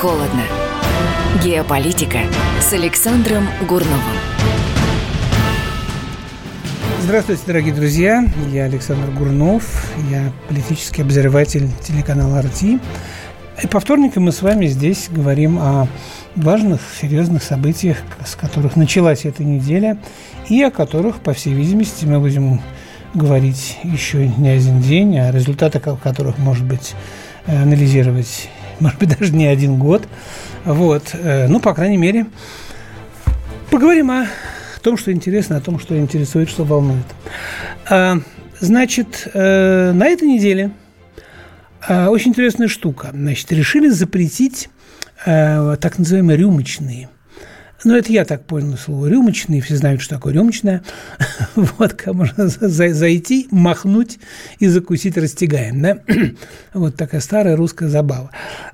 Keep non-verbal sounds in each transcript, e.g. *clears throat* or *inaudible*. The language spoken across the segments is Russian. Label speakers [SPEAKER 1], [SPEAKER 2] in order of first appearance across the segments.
[SPEAKER 1] холодно. Геополитика с Александром Гурновым.
[SPEAKER 2] Здравствуйте, дорогие друзья. Я Александр Гурнов. Я политический обозреватель телеканала «Арти». И по вторникам мы с вами здесь говорим о важных, серьезных событиях, с которых началась эта неделя, и о которых, по всей видимости, мы будем говорить еще не один день, о результатах которых, может быть, анализировать может быть, даже не один год. Вот. Э, ну, по крайней мере, поговорим о том, что интересно, о том, что интересует, что волнует. А, значит, э, на этой неделе а, очень интересная штука. Значит, решили запретить э, так называемые рюмочные – ну, это я так понял слово рюмочный. Все знают, что такое рюмочная. *laughs* вот, можно зайти, махнуть и закусить растягаем. Да? *clears throat* вот такая старая русская забава.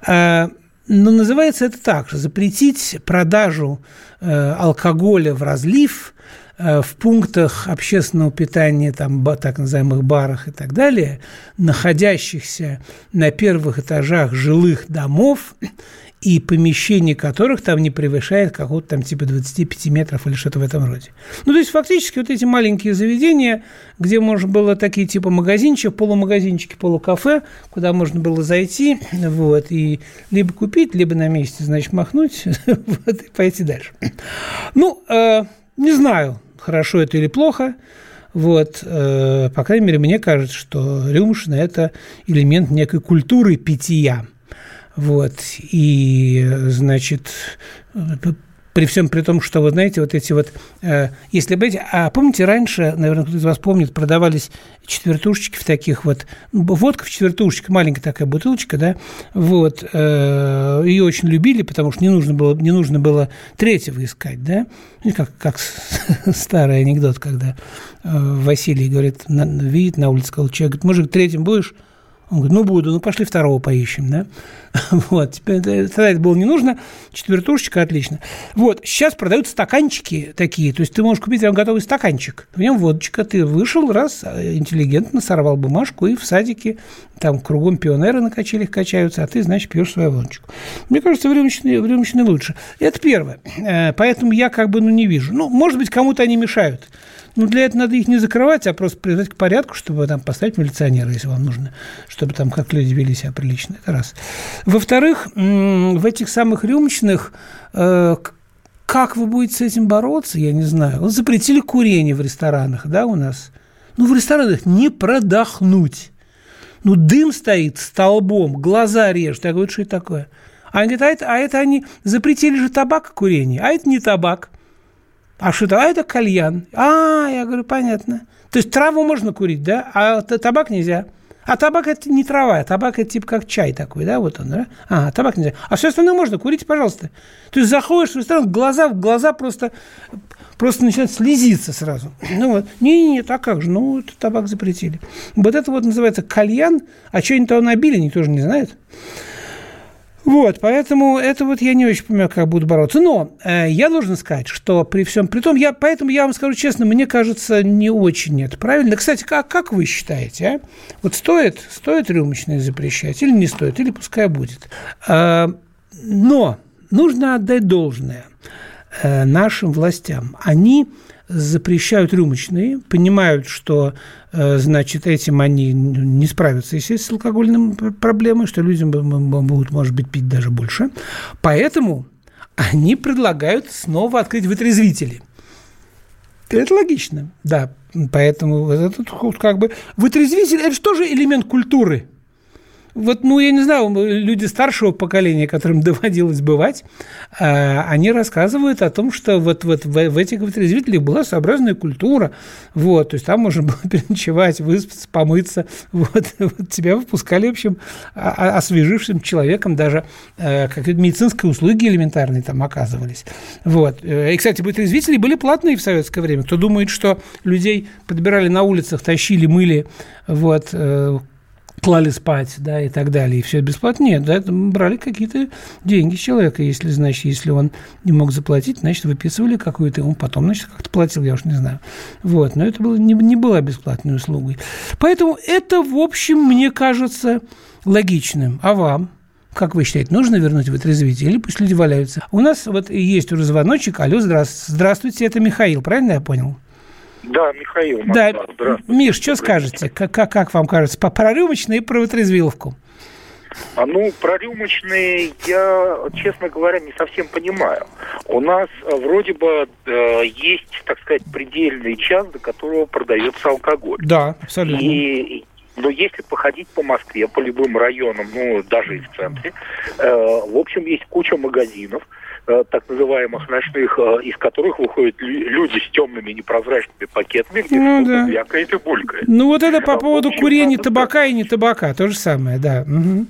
[SPEAKER 2] А, но называется это так же. Запретить продажу э, алкоголя в разлив э, в пунктах общественного питания, там, так называемых барах и так далее, находящихся на первых этажах жилых домов и помещение которых там не превышает какого-то там типа 25 метров или что-то в этом роде. Ну, то есть, фактически вот эти маленькие заведения, где можно было такие типа магазинчики, полумагазинчики, полукафе, куда можно было зайти, вот, и либо купить, либо на месте, значит, махнуть, *laughs* вот, и пойти дальше. Ну, э, не знаю, хорошо это или плохо, вот, э, по крайней мере, мне кажется, что рюмшина – это элемент некой культуры питья – вот. И, значит, при всем при том, что, вы знаете, вот эти вот, э, если быть, а помните, раньше, наверное, кто-то из вас помнит, продавались четвертушечки в таких вот, водка в четвертушечке, маленькая такая бутылочка, да, вот, э, ее очень любили, потому что не нужно было, не нужно было третьего искать, да, как, как *laughs* старый анекдот, когда э, Василий говорит, видит на улице, сказал, человек, говорит, мужик, третьим будешь? Он говорит, ну буду, ну пошли второго поищем, да. *laughs* Вот, тогда это было не нужно, четвертушечка, отлично. Вот, сейчас продают стаканчики такие, то есть ты можешь купить готовый стаканчик, в нем водочка, ты вышел, раз, интеллигентно сорвал бумажку, и в садике там кругом пионеры на качелях качаются, а ты, значит, пьешь свою водочку. Мне кажется, времечные, времечные лучше. Это первое. Э, поэтому я как бы, ну, не вижу. Ну, может быть, кому-то они мешают. Ну, для этого надо их не закрывать, а просто привязать к порядку, чтобы там поставить милиционера, если вам нужно, чтобы там как люди вели себя прилично. Это раз. Во-вторых, в этих самых рюмочных э, как вы будете с этим бороться, я не знаю. Вот запретили курение в ресторанах, да, у нас. Ну, в ресторанах не продохнуть. Ну, дым стоит столбом, глаза режет. Я говорю, что это такое? Они говорят, а это, а это они запретили же табак курение, а это не табак. А что это? А это кальян. А, я говорю, понятно. То есть траву можно курить, да, а табак нельзя. А табак это не трава, а табак это типа как чай такой, да, вот он, да? А, табак нельзя. А все остальное можно, курите, пожалуйста. То есть заходишь в ресторан, глаза, глаза просто, просто начинают слезиться сразу. *clears throat* Ну вот, не-не-не, а как же, ну, это табак запретили. Вот это вот называется кальян, а что они того набили, никто же не знает. Вот, поэтому это вот я не очень понимаю, как буду бороться. Но э, я должен сказать, что при всем при том, я, поэтому я вам скажу честно, мне кажется, не очень это правильно. Кстати, как, как вы считаете, а? Вот стоит, стоит рюмочные запрещать или не стоит, или пускай будет. Э, но нужно отдать должное э, нашим властям. Они запрещают рюмочные, понимают, что, э, значит, этим они не справятся, естественно, с алкогольной проблемой, что людям будут, может быть, пить даже больше. Поэтому они предлагают снова открыть вытрезвители. Это логично, да. Поэтому это как бы вытрезвитель – это же тоже элемент культуры – вот, ну, я не знаю, люди старшего поколения, которым *laughs* доводилось бывать, а, они рассказывают о том, что вот, вот в, этих вытрезвителях была своеобразная культура, вот, то есть там можно *laughs* было переночевать, выспаться, помыться, *laughs* вот, вот тебя выпускали, в общем, освежившим человеком, даже э, как медицинские услуги элементарные там оказывались, вот. Э, и, кстати, вытрезвители были платные в советское время. Кто думает, что людей подбирали на улицах, тащили, мыли, вот, э, клали спать, да, и так далее, и все бесплатно. Нет, да, брали какие-то деньги с человека, если, значит, если он не мог заплатить, значит, выписывали какую-то, он потом, значит, как-то платил, я уж не знаю. Вот, но это было, не, не была бесплатной услугой. Поэтому это, в общем, мне кажется логичным. А вам? Как вы считаете, нужно вернуть вытрезвитель или пусть люди валяются? У нас вот есть уже звоночек. Алло, здравствуйте. Здравствуйте, это Михаил, правильно я понял?
[SPEAKER 3] Да, Михаил.
[SPEAKER 2] Москва. Да, Миш, что скажете? Как, как, как вам кажется? По про рюмочные и про вытрезвиловку?
[SPEAKER 3] А ну, про рюмочные я, честно говоря, не совсем понимаю. У нас э, вроде бы э, есть, так сказать, предельный час, до которого продается алкоголь.
[SPEAKER 2] Да, абсолютно.
[SPEAKER 3] И, но если походить по Москве, по любым районам, ну, даже и в центре, э, в общем, есть куча магазинов, так называемых ночных, э, из которых выходят люди с темными непрозрачными пакетами, где ну, да. вякает и булькает.
[SPEAKER 2] Ну, вот это по поводу общем, курения табака и не табака, то же самое, да. Угу.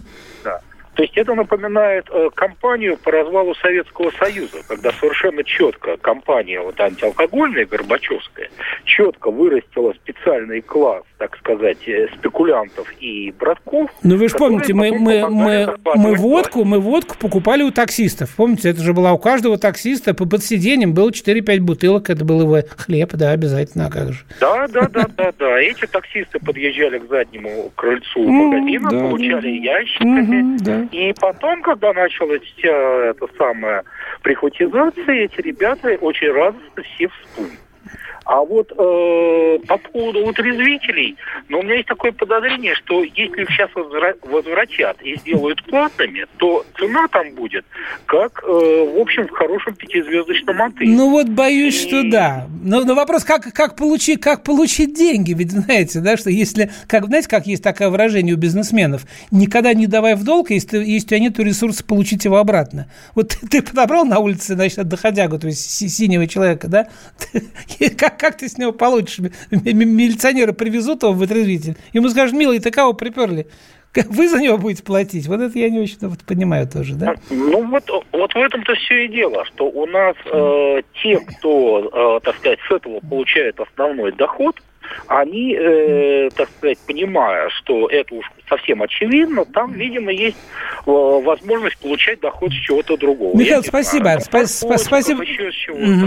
[SPEAKER 3] То есть это напоминает э, кампанию по развалу Советского Союза, когда совершенно четко компания вот антиалкогольная, Горбачевская, четко вырастила специальный класс, так сказать, э, спекулянтов и братков.
[SPEAKER 2] Ну вы же помните, мы, мы, мы, мы, водку, мы водку покупали у таксистов. Помните, это же была у каждого таксиста по под сиденьем было 4-5 бутылок, это был его хлеб, да, обязательно, а как же.
[SPEAKER 3] Да, да, да, да, да. Эти таксисты подъезжали к заднему крыльцу магазина, получали ящиками. И потом, когда началась вся эта самая прихватизация, эти ребята очень радостно все всплыли. А вот э, по поводу утрезвителей, ну, у меня есть такое подозрение, что если их сейчас возвратят и сделают платными, то цена там будет, как, э, в общем, в хорошем пятизвездочном отеле.
[SPEAKER 2] Ну, вот боюсь, и... что да. Но, но вопрос, как, как, получить, как получить деньги? Ведь знаете, да, что если, как, знаете, как есть такое выражение у бизнесменов, никогда не давай в долг, если, если у тебя нет ресурса получить его обратно. Вот ты подобрал на улице, значит, доходягу, то есть синего человека, да? *laughs* Как как ты с него получишь? Милиционеры привезут его в вытрезвитель. Ему скажут, милый, ты кого приперли? Вы за него будете платить? Вот это я не очень вот, понимаю тоже, да?
[SPEAKER 3] Ну, вот, вот в этом-то все и дело, что у нас э, те, кто, э, так сказать, с этого получает основной доход, они, э, так сказать, понимая, что это уж совсем очевидно, там, видимо, есть э, возможность получать доход с чего-то другого.
[SPEAKER 2] Михаил, спасибо. Знаю, спа- спасибо.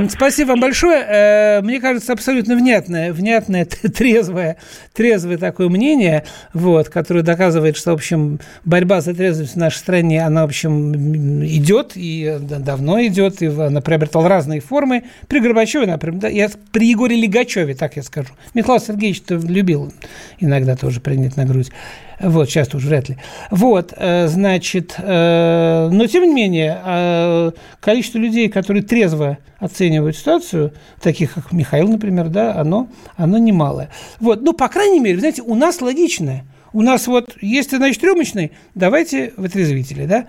[SPEAKER 2] Спасибо вам большое. Э, мне кажется, абсолютно внятное, внятное, *laughs* трезвое, трезвое такое мнение, вот, которое доказывает, что, в общем, борьба за трезвость в нашей стране, она, в общем, идет, и давно идет, и она приобретала разные формы. При Горбачеве, например, да, я, при Егоре Легачеве, так я скажу. Михаил Сергеевич любил иногда тоже принять на грудь. Вот, сейчас уже вряд ли. Вот, э, значит, э, но тем не менее, э, количество людей, которые трезво оценивают ситуацию, таких как Михаил, например, да, оно, оно немалое. Вот, ну, по крайней мере, знаете, у нас логичное. У нас вот, если, значит, рюмочный, давайте вытрезвители, да.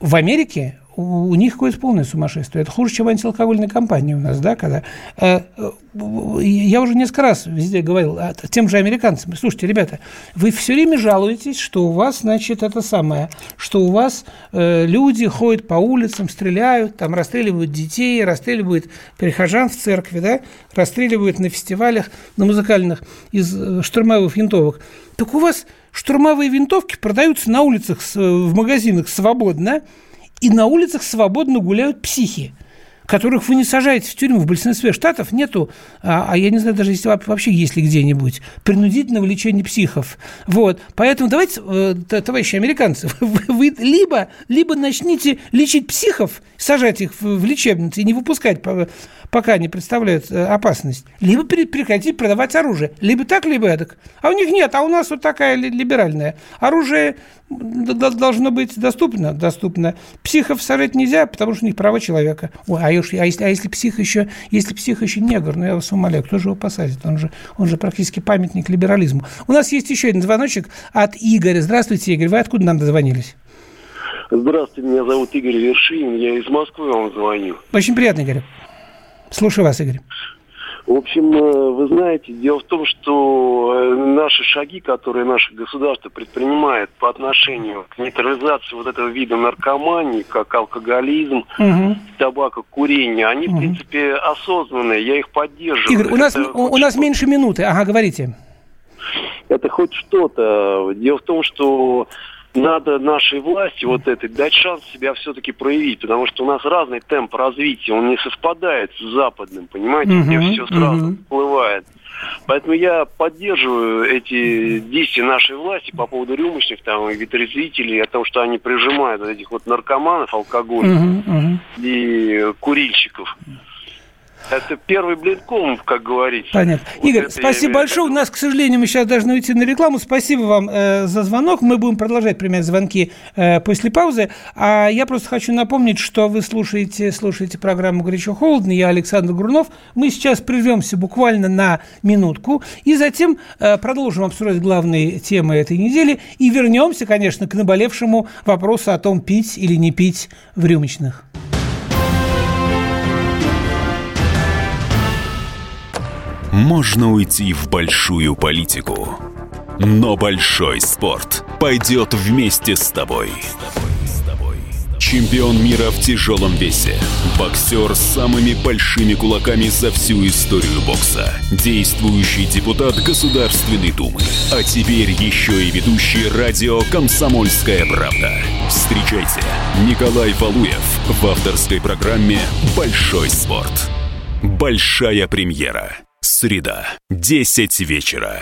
[SPEAKER 2] В Америке у них какое-то полное сумасшествие. Это хуже, чем антиалкогольная компания у нас, да, когда... Э, э, я уже несколько раз везде говорил а, тем же американцам, слушайте, ребята, вы все время жалуетесь, что у вас, значит, это самое, что у вас э, люди ходят по улицам, стреляют, там расстреливают детей, расстреливают прихожан в церкви, да, расстреливают на фестивалях, на музыкальных из э, штурмовых винтовок. Так у вас штурмовые винтовки продаются на улицах, в магазинах свободно, и на улицах свободно гуляют психи которых вы не сажаете в тюрьму. В большинстве штатов нету, а, а я не знаю даже, если вообще есть ли где-нибудь, принудительного лечения психов. Вот. Поэтому давайте, э, товарищи американцы, *laughs* вы либо, либо начните лечить психов, сажать их в лечебницы и не выпускать пока не представляют э, опасность, либо прекратить продавать оружие. Либо так, либо так. А у них нет, а у нас вот такая либеральная. Оружие должно быть доступно, доступно. Психов сажать нельзя, потому что у них права человека. Ой, а, уж, а, если, а если псих еще, если псих еще негр, ну я вас умоляю, кто же его посадит? Он же, он же практически памятник либерализму. У нас есть еще один звоночек от Игоря. Здравствуйте, Игорь. Вы откуда нам дозвонились?
[SPEAKER 4] Здравствуйте, меня зовут Игорь Вершин, я из Москвы вам звоню.
[SPEAKER 2] Очень приятно, Игорь. Слушаю вас, Игорь.
[SPEAKER 4] В общем, э, вы знаете, дело в том, что э, наши шаги, которые наше государство предпринимает по отношению к нейтрализации вот этого вида наркомании, как алкоголизм, угу. табакокурение, они, угу. в принципе, осознанные, я их поддерживаю.
[SPEAKER 2] Игорь, у нас, у, нас меньше минуты, ага, говорите.
[SPEAKER 4] Это хоть что-то. Дело в том, что надо нашей власти вот этой дать шанс себя все-таки проявить, потому что у нас разный темп развития, он не совпадает с западным, понимаете, uh-huh, где все сразу uh-huh. всплывает. Поэтому я поддерживаю эти действия нашей власти по поводу рюмочных там и витрезвителей, о том, что они прижимают этих вот наркоманов, алкоголиков и курильщиков. Это первый блинком, как говорится.
[SPEAKER 2] Понятно. Вот Игорь, спасибо большое. У нас, к сожалению, мы сейчас должны уйти на рекламу. Спасибо вам э, за звонок. Мы будем продолжать принимать звонки э, после паузы. А я просто хочу напомнить, что вы слушаете, слушаете программу «Горячо-холодно». Я Александр Грунов. Мы сейчас прервемся буквально на минутку и затем э, продолжим обсуждать главные темы этой недели и вернемся, конечно, к наболевшему вопросу о том, пить или не пить в рюмочных.
[SPEAKER 5] Можно уйти в большую политику, но большой спорт пойдет вместе с тобой. Чемпион мира в тяжелом весе. Боксер с самыми большими кулаками за всю историю бокса. Действующий депутат Государственной Думы. А теперь еще и ведущий радио «Комсомольская правда». Встречайте, Николай Валуев в авторской программе «Большой спорт». Большая премьера. Среда, 10 вечера.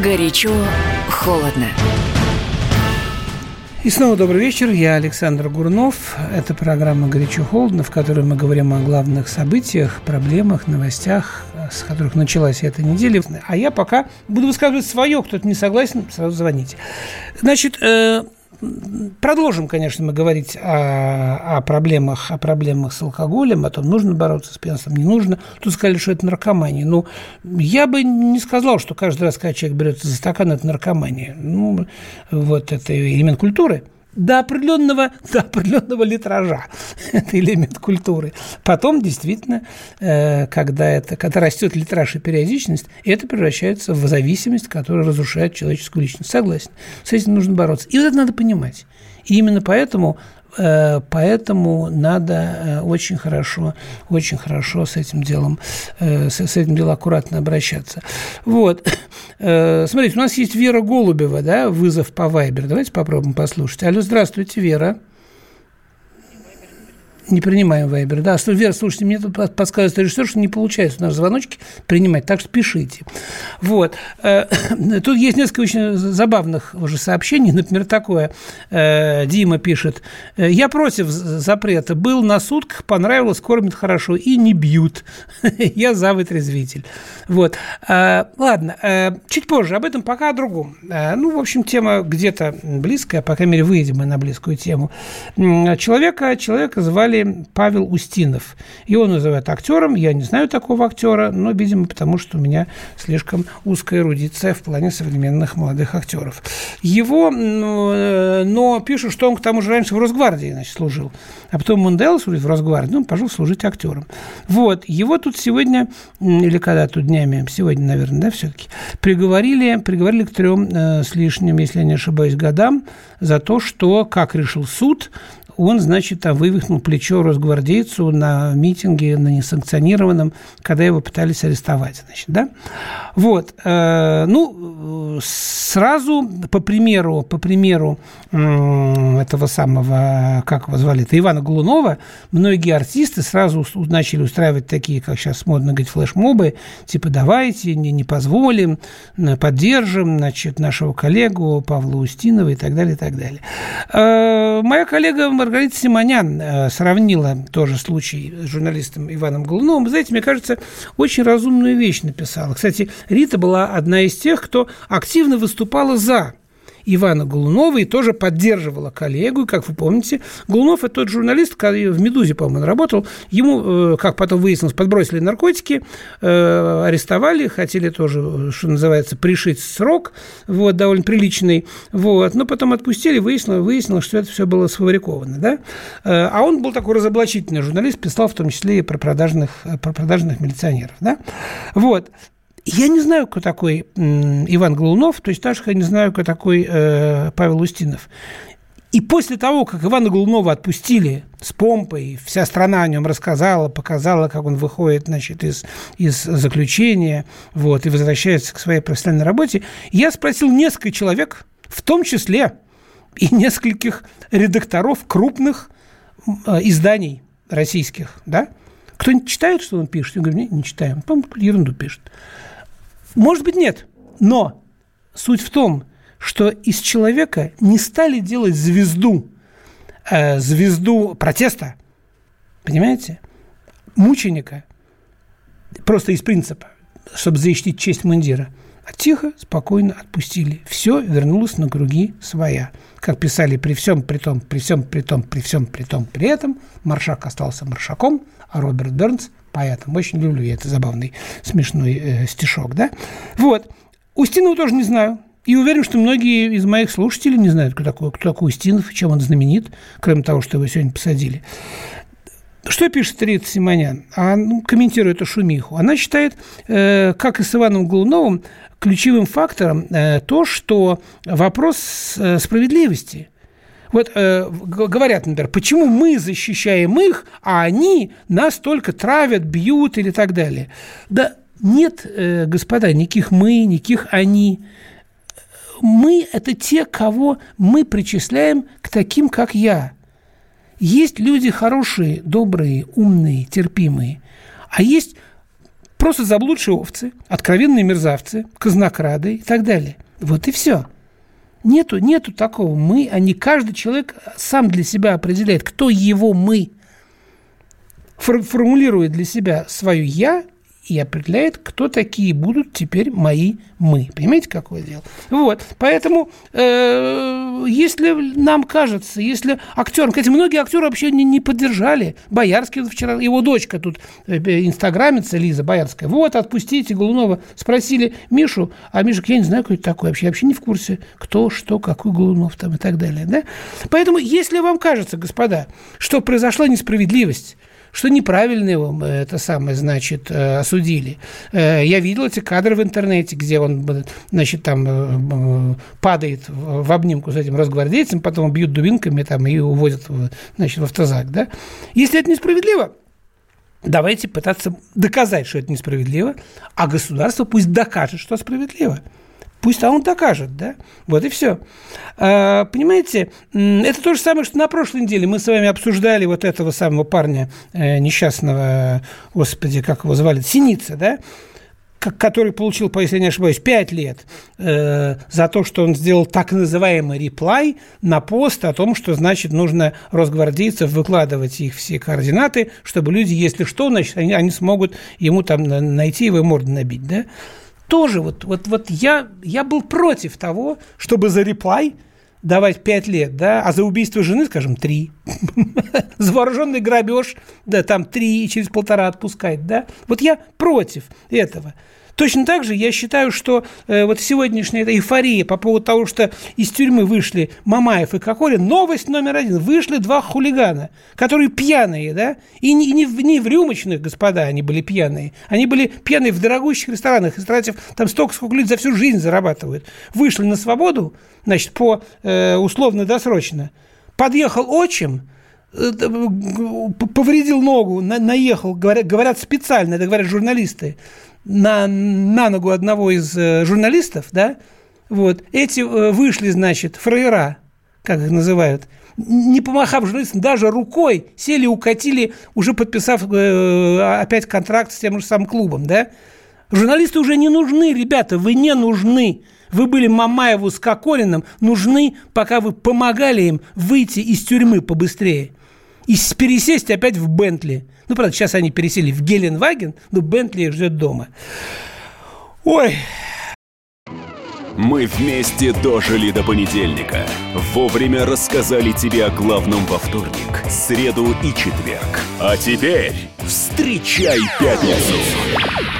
[SPEAKER 1] Горячо, холодно.
[SPEAKER 2] И снова добрый вечер. Я Александр Гурнов. Это программа «Горячо-холодно», в которой мы говорим о главных событиях, проблемах, новостях, с которых началась эта неделя. А я пока буду высказывать свое. Кто-то не согласен, сразу звоните. Значит, э, Продолжим, конечно, мы говорить о, о проблемах, о проблемах с алкоголем, о том, нужно бороться с пьянством, не нужно. Тут сказали, что это наркомания. Ну, я бы не сказал, что каждый раз, когда человек берется за стакан, это наркомания. Ну, вот это элемент культуры – до определенного, до определенного литража. *laughs* это элемент культуры. Потом, действительно, э, когда, это, когда растет литраж и периодичность, это превращается в зависимость, которая разрушает человеческую личность. Согласен. С этим нужно бороться. И вот это надо понимать. И именно поэтому поэтому надо э, очень хорошо, очень хорошо с этим делом, э, с этим делом аккуратно обращаться. Вот. *coughs* Смотрите, у нас есть Вера Голубева, да, вызов по Вайбер. Давайте попробуем послушать. Алло, здравствуйте, Вера. Не принимаем Вайбер. Да, Вера, слушайте, мне тут подсказывает режиссер, что не получается наши звоночки принимать, так что пишите. Вот. Э, *coughs* тут есть несколько очень забавных уже сообщений. Например, такое. Э, Дима пишет. «Э, Я против запрета. Был на сутках, понравилось, кормят хорошо и не бьют. *laughs* Я за вытрезвитель. Вот. Ладно, чуть позже. Об этом пока о другом. Ну, в общем, тема где-то близкая, по крайней мере, выйдем мы на близкую тему. Человека, человека звали Павел Устинов. Его называют актером. Я не знаю такого актера, но, видимо, потому что у меня слишком узкая эрудиция в плане современных молодых актеров. Его, э, но пишут, что он к тому же раньше в Росгвардии значит, служил. А потом Мундел служит в Росгвардии, ну, пошел служить актером. Вот. Его тут сегодня, или когда тут днями, сегодня, наверное, да, все-таки, приговорили, приговорили к трем э, с лишним, если я не ошибаюсь, годам за то, что, как решил суд, он, значит, там вывихнул плечо росгвардейцу на митинге, на несанкционированном, когда его пытались арестовать, значит, да? Вот, э, ну, сразу по примеру, по примеру этого самого, как его звали, это Ивана Голунова, многие артисты сразу начали устраивать такие, как сейчас модно говорить, флешмобы, типа давайте, не, не позволим, поддержим, значит, нашего коллегу Павла Устинова и так далее, и так далее. Э, моя коллега Маргарита Симонян э, сравнила тоже случай с журналистом Иваном Голуновым. Знаете, мне кажется, очень разумную вещь написала. Кстати, Рита была одна из тех, кто активно выступала за Ивана Голунова и тоже поддерживала коллегу. И, как вы помните, Голунов – это тот журналист, который в «Медузе», по-моему, работал. Ему, э, как потом выяснилось, подбросили наркотики, э, арестовали, хотели тоже, что называется, пришить срок, вот, довольно приличный, вот, но потом отпустили, выяснилось, выяснилось, что это все было сфабриковано, да. Э, а он был такой разоблачительный журналист, писал в том числе и про продажных, про продажных милиционеров, да. Вот. Я не знаю, кто такой Иван Глунов, то есть так же я не знаю, кто такой э, Павел Устинов. И после того, как Ивана Голунова отпустили с помпой, вся страна о нем рассказала, показала, как он выходит значит, из, из заключения вот, и возвращается к своей профессиональной работе, я спросил несколько человек, в том числе и нескольких редакторов крупных э, изданий российских, да? Кто-нибудь читает, что он пишет? Я говорю, не, не читаем. по ерунду пишет. Может быть, нет. Но суть в том, что из человека не стали делать звезду, э, звезду протеста, понимаете, мученика, просто из принципа, чтобы защитить честь мундира. А тихо, спокойно отпустили. Все вернулось на круги своя. Как писали, при всем при том, при всем при том, при всем при том, при этом, Маршак остался маршаком, а Роберт Бернс – поэтом. Очень люблю я это забавный, смешной э, стишок, да? Вот. Устинова тоже не знаю. И уверен, что многие из моих слушателей не знают, кто такой, кто такой Устинов чем он знаменит, кроме того, что его сегодня посадили. Что пишет Рита Симонян? А, ну, комментирует эту шумиху. Она считает, э, как и с Иваном Голуновым, ключевым фактором э, то, что вопрос э, справедливости. Вот э, говорят, например, почему мы защищаем их, а они нас только травят, бьют или так далее. Да нет, э, господа, никаких мы, никаких они мы – это те, кого мы причисляем к таким, как я. Есть люди хорошие, добрые, умные, терпимые, а есть просто заблудшие овцы, откровенные мерзавцы, казнокрады и так далее. Вот и все. Нету, нету такого мы, а не каждый человек сам для себя определяет, кто его мы. Формулирует для себя свое «я» и определяет, кто такие будут теперь мои мы. Понимаете, какое дело? Вот, поэтому, э, если нам кажется, если актер, кстати, многие актеры вообще не, не поддержали. Боярский вчера, его дочка тут, э, инстаграмица Лиза Боярская, вот, отпустите Голунова. Спросили Мишу, а Миша, я не знаю, кто это такой вообще, я вообще не в курсе, кто, что, какой Голунов там и так далее. Да? Поэтому, если вам кажется, господа, что произошла несправедливость, что неправильно его э, это самое, значит, э, осудили. Э, я видел эти кадры в интернете, где он, значит, там падает в обнимку с этим разгвардейцем, потом бьют дубинками там и уводят, значит, в автозак, да. Если это несправедливо, давайте пытаться доказать, что это несправедливо, а государство пусть докажет, что справедливо. Пусть он докажет, да? Вот и все. А, понимаете, это то же самое, что на прошлой неделе мы с вами обсуждали вот этого самого парня э, несчастного, господи, как его звали, Синица, да? который получил, если я не ошибаюсь, 5 лет э, за то, что он сделал так называемый реплай на пост о том, что, значит, нужно росгвардейцев выкладывать их все координаты, чтобы люди, если что, значит, они, они смогут ему там найти его морду набить, да? Тоже вот, вот, вот я, я был против того, чтобы за реплай давать 5 лет, да, а за убийство жены, скажем, 3. *laughs* За вооруженный грабеж, да, там 3 и через полтора отпускать, да. Вот я против этого. Точно так же я считаю, что э, вот сегодняшняя эта эйфория по поводу того, что из тюрьмы вышли Мамаев и Кокорин, новость номер один. Вышли два хулигана, которые пьяные, да, и не, не, не в рюмочных, господа, они были пьяные. Они были пьяные в дорогущих ресторанах, истратив там столько, сколько люди за всю жизнь зарабатывают. Вышли на свободу, значит, по э, условно-досрочно. Подъехал отчим, э, повредил ногу, наехал, говорят, говорят специально, это говорят журналисты, на, на ногу одного из э, журналистов, да, вот, эти э, вышли, значит, фраера, как их называют, не помахав журналистам, даже рукой сели, укатили, уже подписав э, опять контракт с тем же самым клубом, да. Журналисты уже не нужны, ребята, вы не нужны. Вы были Мамаеву с Кокориным нужны, пока вы помогали им выйти из тюрьмы побыстрее и пересесть опять в Бентли. Ну, правда, сейчас они пересели в Геленваген, но Бентли их ждет дома. Ой,
[SPEAKER 5] мы вместе дожили до понедельника. Вовремя рассказали тебе о главном во вторник, среду и четверг. А теперь встречай пятницу!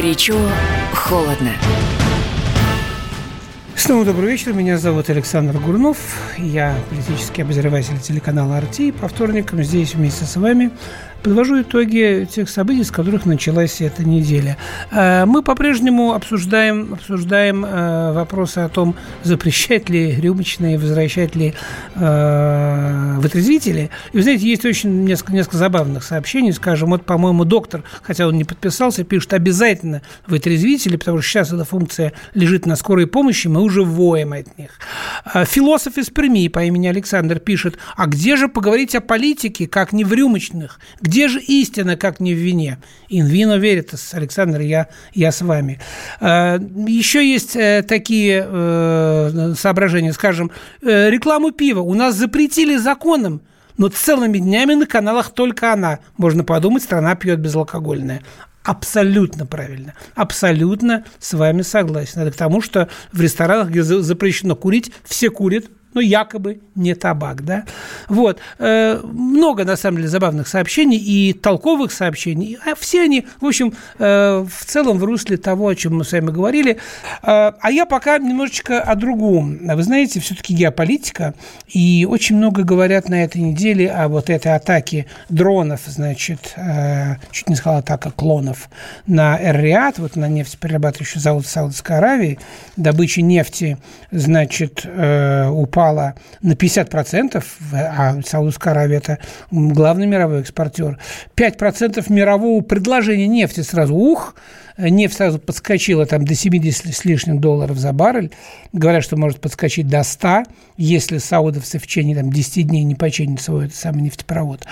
[SPEAKER 1] Горячо, холодно.
[SPEAKER 2] Снова добрый вечер. Меня зовут Александр Гурнов. Я политический обозреватель телеканала «Арти». По вторникам здесь вместе с вами подвожу итоги тех событий, с которых началась эта неделя. Э, мы по-прежнему обсуждаем, обсуждаем э, вопросы о том, запрещать ли рюмочные, возвращать ли э, вытрезвители. И вы знаете, есть очень несколько, несколько забавных сообщений. Скажем, вот, по-моему, доктор, хотя он не подписался, пишет обязательно вытрезвители, потому что сейчас эта функция лежит на скорой помощи, мы уже воем от них. Философ из Перми по имени Александр пишет, а где же поговорить о политике, как не в рюмочных? Где же истина, как не в вине? Vino veritas, Александр, я, я с вами. А, еще есть э, такие э, соображения, скажем, э, рекламу пива у нас запретили законом, но целыми днями на каналах только она. Можно подумать, страна пьет безалкогольное. Абсолютно правильно. Абсолютно с вами согласен. Это к тому, что в ресторанах, где запрещено курить, все курят, ну, якобы не табак, да. Вот. Э, много, на самом деле, забавных сообщений и толковых сообщений. А все они, в общем, э, в целом в русле того, о чем мы с вами говорили. Э, а я пока немножечко о другом. Вы знаете, все-таки геополитика, и очень много говорят на этой неделе о вот этой атаке дронов, значит, чуть не сказала атака клонов на Эр-Риад, вот на нефтеперерабатывающий завод Саудовской Аравии. Добыча нефти, значит, упала упала на 50%, а Саудовская Аравия – это главный мировой экспортер, 5% мирового предложения нефти сразу, ух, нефть сразу подскочила там до 70 с лишним долларов за баррель. Говорят, что может подскочить до 100, если саудовцы в течение там, 10 дней не починят свой этот самый нефтепровод.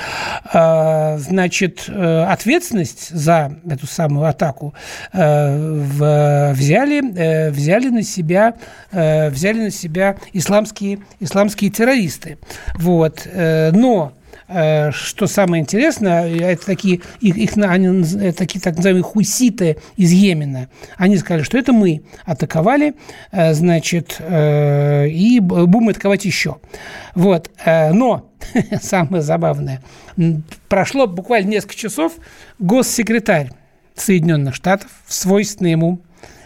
[SPEAKER 2] А, значит, э, ответственность за эту самую атаку э, взяли, э, взяли на себя, взяли на себя исламские, исламские террористы. Вот. Но что самое интересное, это такие, их, их, они, такие так называемые хуситы из Йемена. Они сказали, что это мы атаковали, э, значит, э, и будем атаковать еще. Вот. Но *laughs* самое забавное, прошло буквально несколько часов, госсекретарь Соединенных Штатов в свойственной ему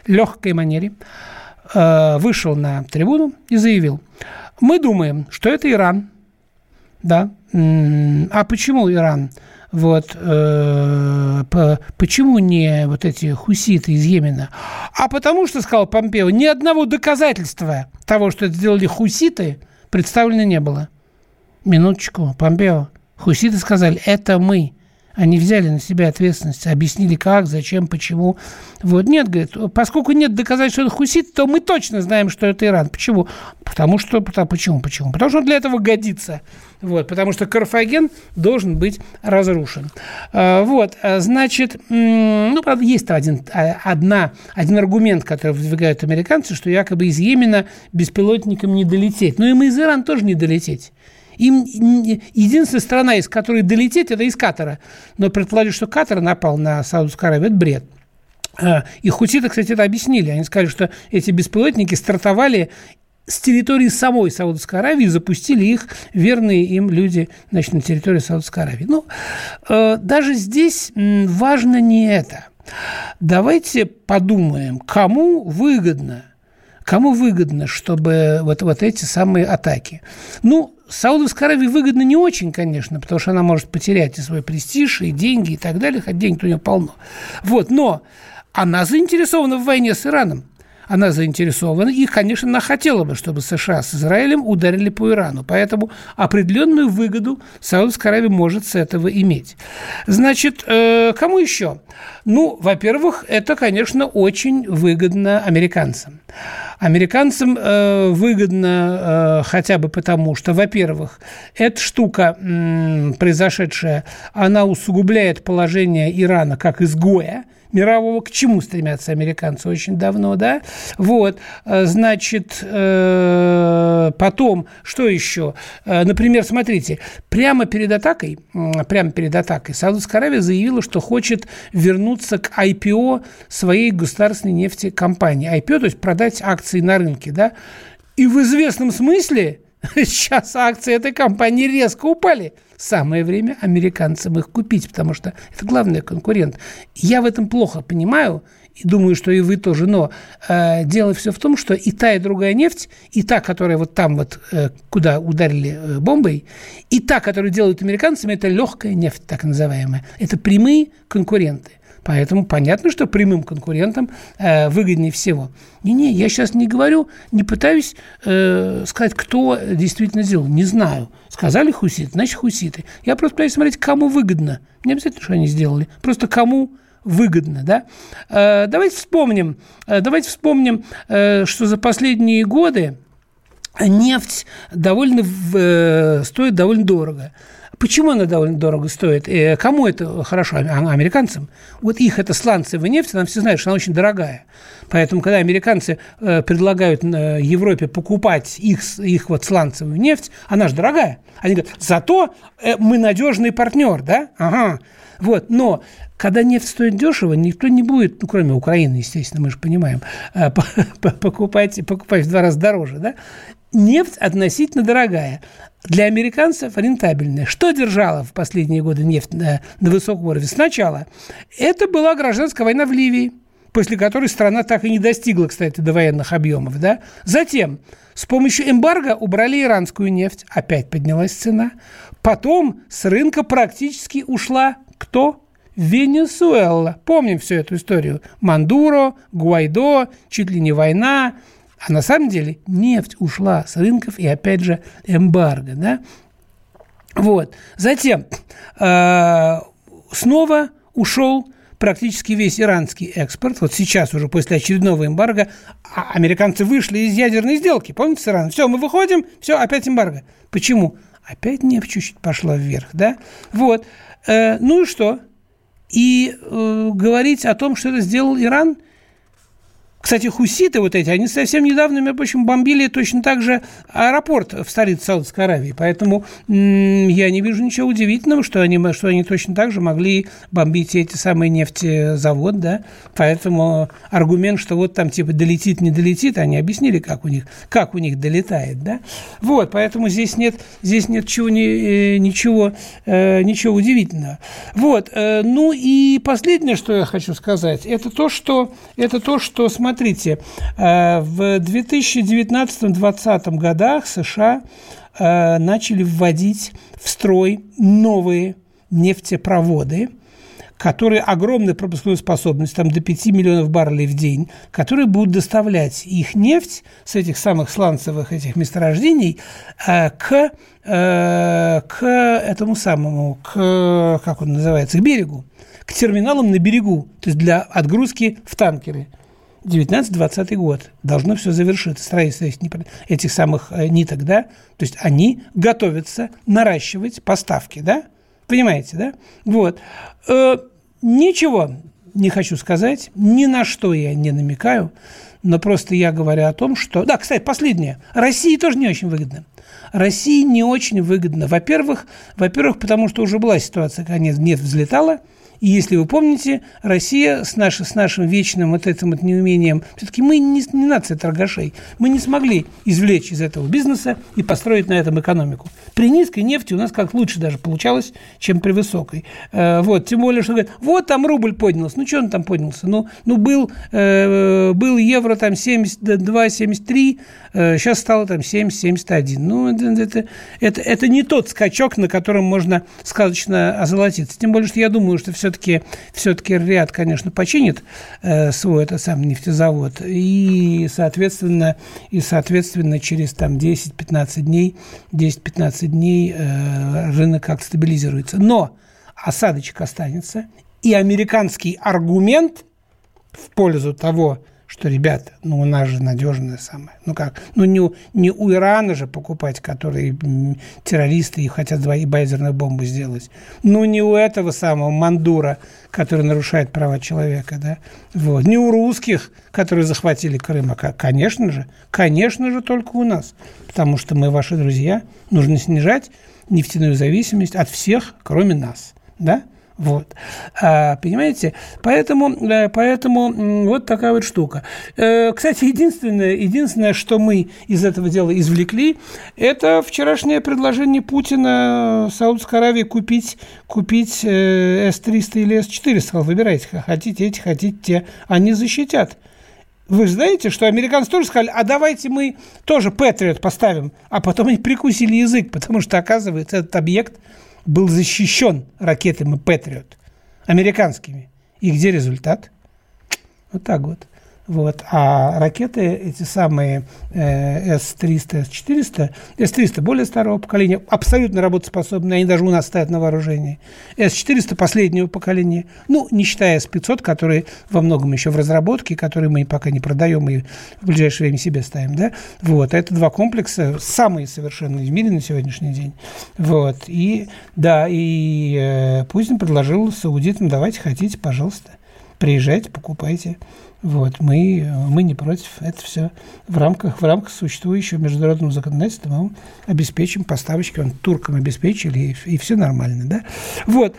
[SPEAKER 2] легкой манере вышел на трибуну и заявил, мы думаем, что это Иран, да, а почему Иран? Вот, э, по, почему не вот эти хуситы из Йемена? А потому что, сказал Помпео, ни одного доказательства того, что это сделали хуситы, представлено не было. Минуточку, Помпео. Хуситы сказали, это мы. Они взяли на себя ответственность, объяснили как, зачем, почему. Вот нет, говорит, поскольку нет доказательств, что это хусит, то мы точно знаем, что это Иран. Почему? Потому что, потому, почему, почему? Потому что он для этого годится. Вот, потому что Карфаген должен быть разрушен. А, вот, а, значит, ну, правда, есть один, а, одна, один аргумент, который выдвигают американцы, что якобы из Йемена беспилотникам не долететь. Но им из Ирана тоже не долететь. Им единственная страна, из которой долететь, это из Катара. Но предположить, что Катар напал на Саудовскую Аравию, это бред. А, и хуситы, кстати, это объяснили. Они сказали, что эти беспилотники стартовали с территории самой Саудовской Аравии запустили их верные им люди значит, на территории Саудовской Аравии. Ну, э, даже здесь важно не это. Давайте подумаем, кому выгодно, кому выгодно, чтобы вот, вот эти самые атаки. Ну, Саудовской Аравии выгодно не очень, конечно, потому что она может потерять и свой престиж, и деньги, и так далее, хотя денег у нее полно. Вот, но она заинтересована в войне с Ираном. Она заинтересована, и, конечно, она хотела бы, чтобы США с Израилем ударили по Ирану. Поэтому определенную выгоду Саудовская Аравия может с этого иметь. Значит, э, кому еще? Ну, во-первых, это, конечно, очень выгодно американцам. Американцам э, выгодно э, хотя бы потому, что, во-первых, эта штука, м, произошедшая, она усугубляет положение Ирана как изгоя, мирового, к чему стремятся американцы очень давно, да? Вот, э, значит, э, потом, что еще? Э, например, смотрите, прямо перед атакой, прямо перед атакой Саудовская Аравия заявила, что хочет вернуться к IPO своей государственной нефтекомпании. IPO, то есть продать акции на рынке, да, и в известном смысле *laughs* сейчас акции этой компании резко упали. Самое время американцам их купить, потому что это главный конкурент. Я в этом плохо понимаю и думаю, что и вы тоже, но э, дело все в том, что и та, и другая нефть, и та, которая вот там вот, э, куда ударили э, бомбой, и та, которую делают американцами, это легкая нефть, так называемая. Это прямые конкуренты. Поэтому понятно, что прямым конкурентам э, выгоднее всего. Не-не, я сейчас не говорю, не пытаюсь э, сказать, кто действительно сделал. Не знаю. Сказали хуситы, значит хуситы. Я просто пытаюсь смотреть, кому выгодно. Не обязательно, что они сделали. Просто кому выгодно, да? Э, давайте вспомним, э, давайте вспомним, э, что за последние годы нефть довольно э, стоит довольно дорого. Почему она довольно дорого стоит? Э, кому это хорошо? Американцам. Вот их это сланцевая нефть, нам все знают, что она очень дорогая. Поэтому, когда американцы э, предлагают э, Европе покупать их, их вот сланцевую нефть, она же дорогая. Они говорят, зато мы надежный партнер, да? Ага. Вот, но когда нефть стоит дешево, никто не будет, ну, кроме Украины, естественно, мы же понимаем, *laughs* покупать, покупать в два раза дороже, да? Нефть относительно дорогая для американцев рентабельная. Что держало в последние годы нефть на, на высоком уровне? Сначала это была гражданская война в Ливии, после которой страна так и не достигла, кстати, до военных объемов. Да? Затем с помощью эмбарго убрали иранскую нефть, опять поднялась цена. Потом с рынка практически ушла кто? Венесуэла. Помним всю эту историю. Мандуро, Гуайдо, чуть ли не война, а на самом деле нефть ушла с рынков и, опять же, эмбарго. Да? Вот. Затем э, снова ушел практически весь иранский экспорт. Вот сейчас уже после очередного эмбарго а американцы вышли из ядерной сделки. Помните с Ираном? Все, мы выходим, все, опять эмбарго. Почему? Опять нефть чуть-чуть пошла вверх, да? Вот. Э, ну и что? И э, говорить о том, что это сделал Иран – кстати, хуситы вот эти, они совсем недавно, между прочим, бомбили точно так же аэропорт в столице Саудовской Аравии. Поэтому я не вижу ничего удивительного, что они, что они точно так же могли бомбить эти самые нефтезавод, да. Поэтому аргумент, что вот там типа долетит, не долетит, они объяснили, как у них, как у них долетает, да. Вот, поэтому здесь нет, здесь нет чего, ни, э, ничего, э, ничего удивительного. Вот, э, ну и последнее, что я хочу сказать, это то, что, это то, что, смотрите, смотрите, э, в 2019-2020 годах США э, начали вводить в строй новые нефтепроводы, которые огромной пропускной способностью, там до 5 миллионов баррелей в день, которые будут доставлять их нефть с этих самых сланцевых этих месторождений э, к, к этому самому, к, как он называется, к берегу, к терминалам на берегу, то есть для отгрузки в танкеры – 19-20 год должно все завершиться, строительство этих самых э, ниток, да, то есть они готовятся наращивать поставки, да, понимаете, да, вот. Э, ничего не хочу сказать, ни на что я не намекаю, но просто я говорю о том, что... Да, кстати, последнее. России тоже не очень выгодно. России не очень выгодно. Во-первых, во-первых, потому что уже была ситуация, когда нефть взлетала – и если вы помните, Россия с, наш, с нашим вечным вот этим вот неумением, все-таки мы не, не нация торгашей, мы не смогли извлечь из этого бизнеса и построить на этом экономику. При низкой нефти у нас как лучше даже получалось, чем при высокой. Э, вот, тем более, что говорят, вот там рубль поднялся. Ну, что он там поднялся? Ну, ну был, э, был евро там 72-73, э, сейчас стало там 70-71. Ну, это, это, это, не тот скачок, на котором можно сказочно озолотиться. Тем более, что я думаю, что все все-таки все-таки Риад, конечно, починит э, свой этот самый нефтезавод, и, соответственно, и, соответственно, через там 10-15 дней, 10-15 дней э, рынок как стабилизируется. Но осадочек останется, и американский аргумент в пользу того, что, ребята, ну у нас же надежное самое. Ну как? Ну не, не у Ирана же покупать, которые террористы и хотят двои байзерную бомбу сделать. Ну не у этого самого Мандура, который нарушает права человека, да? Вот. Не у русских, которые захватили Крым, а, конечно же, конечно же, только у нас. Потому что мы ваши друзья, нужно снижать нефтяную зависимость от всех, кроме нас, да? Вот. А, понимаете? Поэтому, э, поэтому вот такая вот штука. Э, кстати, единственное, единственное, что мы из этого дела извлекли, это вчерашнее предложение Путина Саудовской Аравии купить, купить С-300 или С-400. Сказал, выбирайте, хотите эти, хотите те. Они защитят. Вы знаете, что американцы тоже сказали, а давайте мы тоже Патриот поставим. А потом они прикусили язык, потому что, оказывается, этот объект был защищен ракетами Патриот американскими. И где результат? Вот так вот. Вот. А ракеты, эти самые э, С-300, С-400, С-300 более старого поколения, абсолютно работоспособные, они даже у нас стоят на вооружении. С-400 последнего поколения, ну, не считая С-500, которые во многом еще в разработке, которые мы пока не продаем и в ближайшее время себе ставим, да. Вот. Это два комплекса, самые совершенные в мире на сегодняшний день. Вот. И, да, и э, Путин предложил саудитам, давайте хотите, пожалуйста, приезжайте, покупайте. Вот, мы, мы не против. Это все в рамках, в рамках существующего международного законодательства мы обеспечим поставочки. Он туркам обеспечили, и, и все нормально, да? Вот.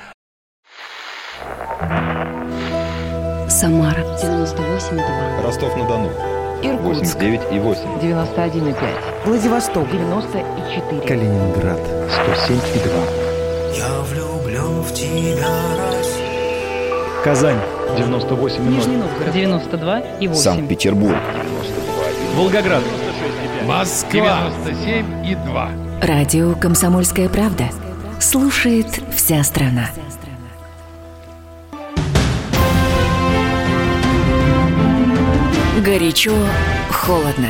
[SPEAKER 1] Самара 98,2.
[SPEAKER 6] Ростов-на-Дону.
[SPEAKER 1] Иркутск
[SPEAKER 6] 89,8.
[SPEAKER 1] 91,5. Владивосток 94.
[SPEAKER 6] Калининград 107,2.
[SPEAKER 7] Я влюблен в тебя.
[SPEAKER 6] Казань 98,0.
[SPEAKER 1] Нижний Новгород 92 и 8.
[SPEAKER 5] Санкт-Петербург.
[SPEAKER 6] Волгоград
[SPEAKER 8] Москва 97 и 2.
[SPEAKER 1] Радио «Комсомольская правда». Слушает вся страна. Горячо, холодно.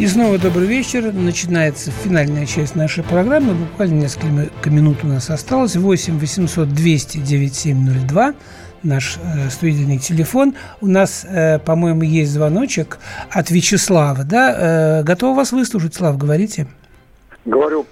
[SPEAKER 2] И снова добрый вечер. Начинается финальная часть нашей программы. Буквально несколько минут у нас осталось. 8 800 200 9702 наш э, студийный телефон. У нас, э, по-моему, есть звоночек от Вячеслава. Да? Э, готов вас выслушать, Слав, говорите.
[SPEAKER 9] Говорю,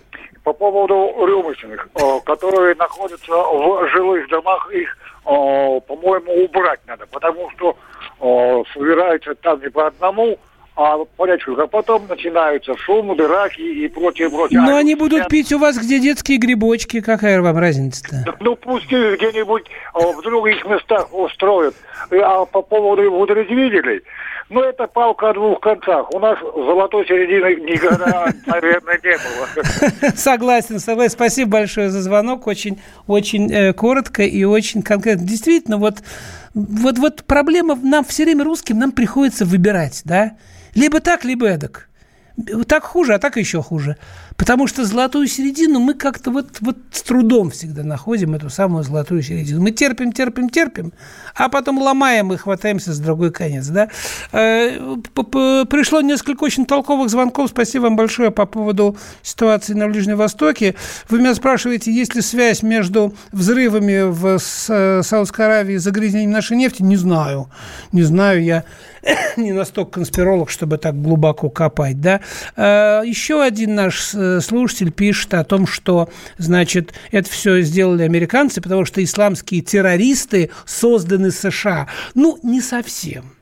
[SPEAKER 9] по поводу рюмочных, э, которые находятся в жилых домах, их, э, по-моему, убрать надо, потому что э, собираются там не по одному, а по несколько. А потом начинаются шумы, драки и прочее, прочее.
[SPEAKER 2] Но
[SPEAKER 9] А
[SPEAKER 2] они будут
[SPEAKER 9] сидят,
[SPEAKER 2] пить у вас, где детские грибочки. Какая вам разница-то?
[SPEAKER 9] Ну, пусть где-нибудь э, в других местах устроят. А по поводу водоразделителей, ну, это палка о двух концах. У нас золотой середины никогда, наверное, не было. *laughs*
[SPEAKER 2] Согласен, согласен. Спасибо большое за звонок. Очень, очень э, коротко и очень конкретно. Действительно, вот, вот, вот проблема нам все время русским, нам приходится выбирать, да? Либо так, либо эдак. Так хуже, а так еще хуже. Потому что золотую середину мы как-то вот, вот с трудом всегда находим, эту самую золотую середину. Мы терпим, терпим, терпим, а потом ломаем и хватаемся за другой конец. Да? Э, Пришло несколько очень толковых звонков. Спасибо вам большое по поводу ситуации на Ближнем Востоке. Вы меня спрашиваете, есть ли связь между взрывами в э, Саудовской Аравии и загрязнением нашей нефти? Не знаю. Не знаю, я *coughs* не настолько конспиролог, чтобы так глубоко копать, да. Э, Еще один наш слушатель пишет о том, что, значит, это все сделали американцы, потому что исламские террористы созданы США. Ну, не совсем.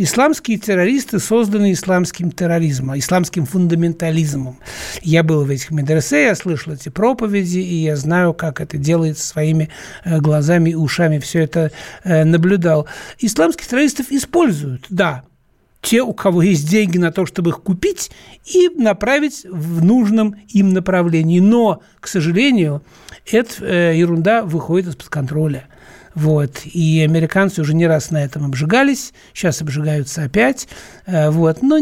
[SPEAKER 2] Исламские террористы созданы исламским терроризмом, исламским фундаментализмом. Я был в этих медресе, я слышал эти проповеди, и я знаю, как это делается своими э, глазами и ушами, все это э, наблюдал. Исламских террористов используют, да, те, у кого есть деньги на то, чтобы их купить и направить в нужном им направлении. Но, к сожалению, эта э, ерунда выходит из-под контроля. Вот. И американцы уже не раз на этом обжигались, сейчас обжигаются опять. Э, Вот. Но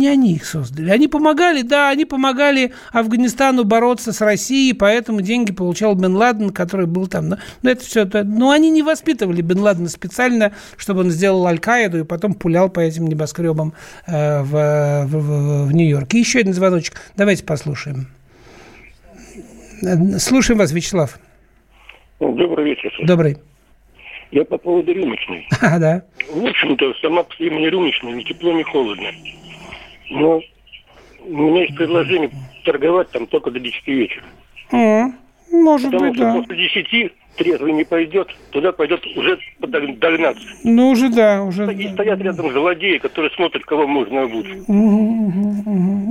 [SPEAKER 2] не они их создали. Они помогали, да, они помогали Афганистану бороться с Россией, поэтому деньги получал Бен Ладен, который был там. Но, но это все. Но они не воспитывали Бен Ладена специально, чтобы он сделал Аль-Каиду и потом пулял по этим небоскребам э, в, в- в- в Нью-Йорке. Еще один звоночек. Давайте послушаем. Э, Слушаем вас, Вячеслав.
[SPEAKER 9] Добрый вечер.
[SPEAKER 2] Добрый.
[SPEAKER 9] Я по поводу рюмочной. *laughs*
[SPEAKER 2] А, да.
[SPEAKER 9] В общем-то, сама по себе мне рюмочная, ни тепло, ни холодно. Но у меня есть предложение торговать там только до 10 вечера.
[SPEAKER 2] М, Может
[SPEAKER 9] Потому
[SPEAKER 2] быть,
[SPEAKER 9] что
[SPEAKER 2] да.
[SPEAKER 9] после 10 трезвый не пойдет, туда пойдет уже догнаться.
[SPEAKER 2] Ну, уже да, уже.
[SPEAKER 9] И стоят рядом злодеи, которые смотрят, кого можно обуть.
[SPEAKER 2] Мгм.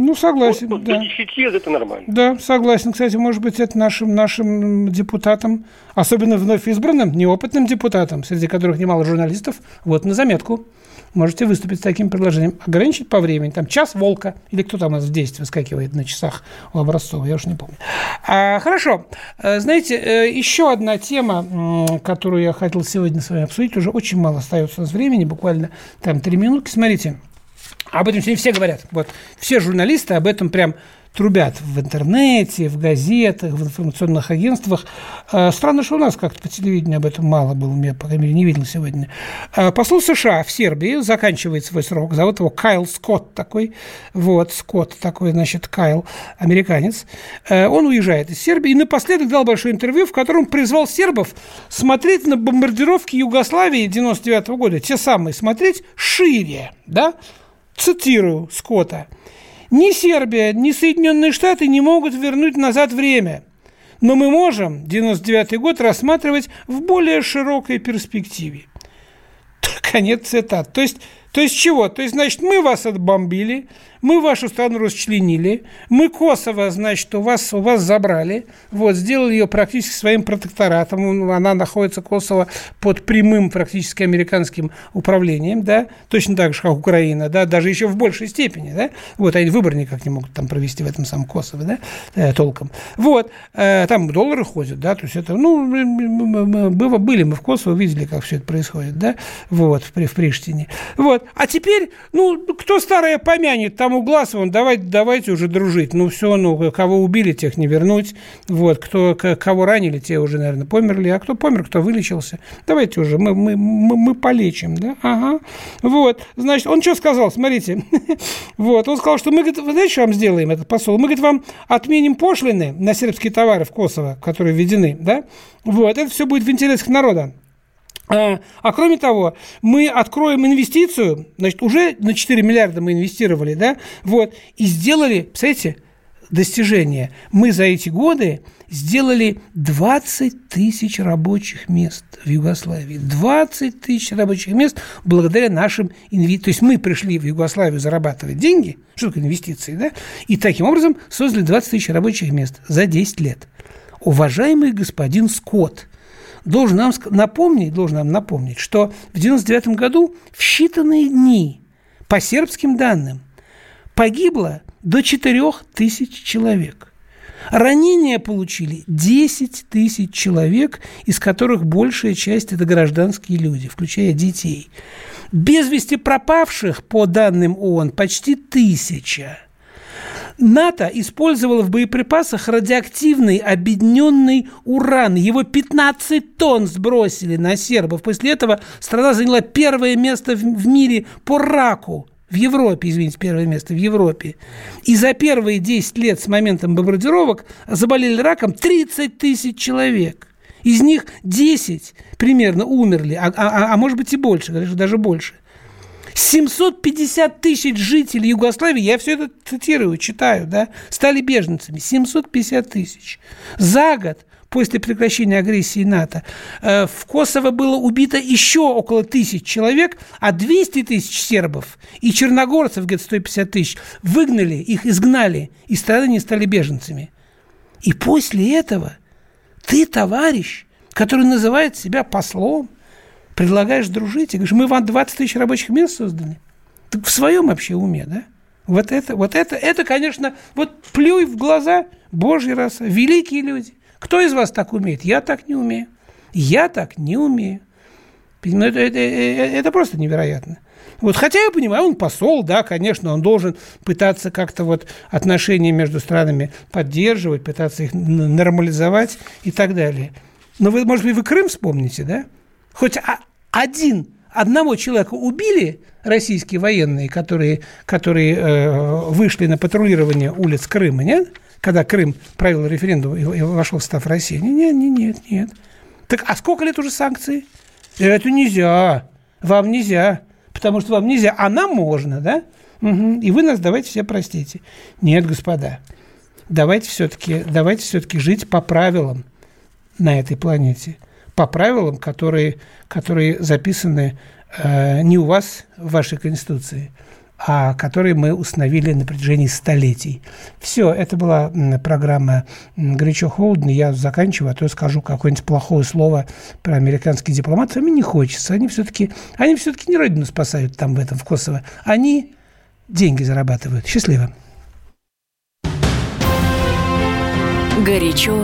[SPEAKER 2] Ну, согласен, вот,
[SPEAKER 10] да. До 10 лет это нормально.
[SPEAKER 2] Да, согласен. Кстати, может быть, это нашим, нашим депутатам, особенно вновь избранным, неопытным депутатам, среди которых немало журналистов, вот на заметку можете выступить с таким предложением. Ограничить по времени, там, час волка, или кто там у нас в действии выскакивает на часах у Образцова, я уж не помню. А, хорошо. Э, знаете, э, еще одна тема, которую я хотел сегодня с вами обсудить, уже очень мало остается у нас времени, буквально там три минутки. Смотрите, об этом сегодня все говорят. Вот все журналисты об этом прям трубят в интернете, в газетах, в информационных агентствах. А, странно, что у нас как-то по телевидению об этом мало было, я, по крайней мере, не видел сегодня. А, посол США в Сербии заканчивает свой срок, зовут его Кайл Скотт такой, вот, Скотт такой, значит, Кайл, американец. А, он уезжает из Сербии и напоследок дал большое интервью, в котором призвал сербов смотреть на бомбардировки Югославии 99 -го года, те самые, смотреть шире, да, цитирую Скотта – ни Сербия, ни Соединенные Штаты не могут вернуть назад время. Но мы можем 99 год рассматривать в более широкой перспективе. *laughs* Конец цитат. То есть, то есть чего? То есть, значит, мы вас отбомбили, мы вашу страну расчленили, мы Косово, значит, у вас, у вас забрали, вот, сделали ее практически своим протекторатом, она находится, Косово, под прямым практически американским управлением, да, точно так же, как Украина, да, даже еще в большей степени, да, вот, они выборы никак не могут там провести в этом самом Косово, да, э, толком. Вот, э, там доллары ходят, да, то есть это, ну, было, были мы в Косово, видели, как все это происходит, да, вот, в, в Приштине. Вот, а теперь, ну, кто старое помянет, там там Угласовым, давайте, давайте уже дружить. Ну, все, ну, кого убили, тех не вернуть. Вот, кто, кого ранили, те уже, наверное, померли. А кто помер, кто вылечился, давайте уже, мы, мы, мы, мы полечим, да? Ага. Вот, значит, он что сказал, смотрите. *laughs* вот, он сказал, что мы, говорит, вы знаете, что вам сделаем, этот посол? Мы, говорит, вам отменим пошлины на сербские товары в Косово, которые введены, да? Вот, это все будет в интересах народа. А, а кроме того, мы откроем инвестицию, значит, уже на 4 миллиарда мы инвестировали, да, вот, и сделали, представляете, достижение. Мы за эти годы сделали 20 тысяч рабочих мест в Югославии. 20 тысяч рабочих мест благодаря нашим инвестициям. То есть мы пришли в Югославию зарабатывать деньги, что такое инвестиции, да, и таким образом создали 20 тысяч рабочих мест за 10 лет. Уважаемый господин Скотт, должен нам напомнить, должен нам напомнить, что в 1999 году в считанные дни, по сербским данным, погибло до 4 тысяч человек. Ранения получили 10 тысяч человек, из которых большая часть – это гражданские люди, включая детей. Без вести пропавших, по данным ООН, почти тысяча – НАТО использовало в боеприпасах радиоактивный объединенный уран. Его 15 тонн сбросили на сербов. После этого страна заняла первое место в мире по раку. В Европе, извините, первое место в Европе. И за первые 10 лет с моментом бомбардировок заболели раком 30 тысяч человек. Из них 10 примерно умерли, а, а, а может быть и больше, даже больше – 750 тысяч жителей Югославии, я все это цитирую, читаю, да, стали беженцами. 750 тысяч. За год после прекращения агрессии НАТО э, в Косово было убито еще около тысяч человек, а 200 тысяч сербов и черногорцев, где-то 150 тысяч, выгнали, их изгнали, и страны не стали беженцами. И после этого ты, товарищ, который называет себя послом, предлагаешь дружить, и говоришь, мы вам 20 тысяч рабочих мест создали. Ты в своем вообще уме, да? Вот это, вот это, это, конечно, вот плюй в глаза Божьи раса, великие люди. Кто из вас так умеет? Я так не умею. Я так не умею. Это, это, это, это просто невероятно. Вот, хотя я понимаю, он посол, да, конечно, он должен пытаться как-то вот отношения между странами поддерживать, пытаться их нормализовать и так далее. Но вы, может быть, вы Крым вспомните, да? Хоть один, одного человека убили российские военные, которые, которые э, вышли на патрулирование улиц Крыма, нет? Когда Крым провел референдум и, и вошел в состав России. Нет, нет, нет, нет. Так а сколько лет уже санкций? Это нельзя. Вам нельзя. Потому что вам нельзя, а нам можно, да? Угу. И вы нас давайте все простите. Нет, господа, давайте все-таки давайте все-таки жить по правилам на этой планете – по правилам, которые, которые записаны э, не у вас в вашей Конституции, а которые мы установили на протяжении столетий. Все, это была программа «Горячо-холодно». Я заканчиваю, а то скажу какое-нибудь плохое слово про американских дипломатов. Мне не хочется. Они все-таки, они все-таки не родину спасают там в этом, в Косово. Они деньги зарабатывают. Счастливо.
[SPEAKER 1] Горячо,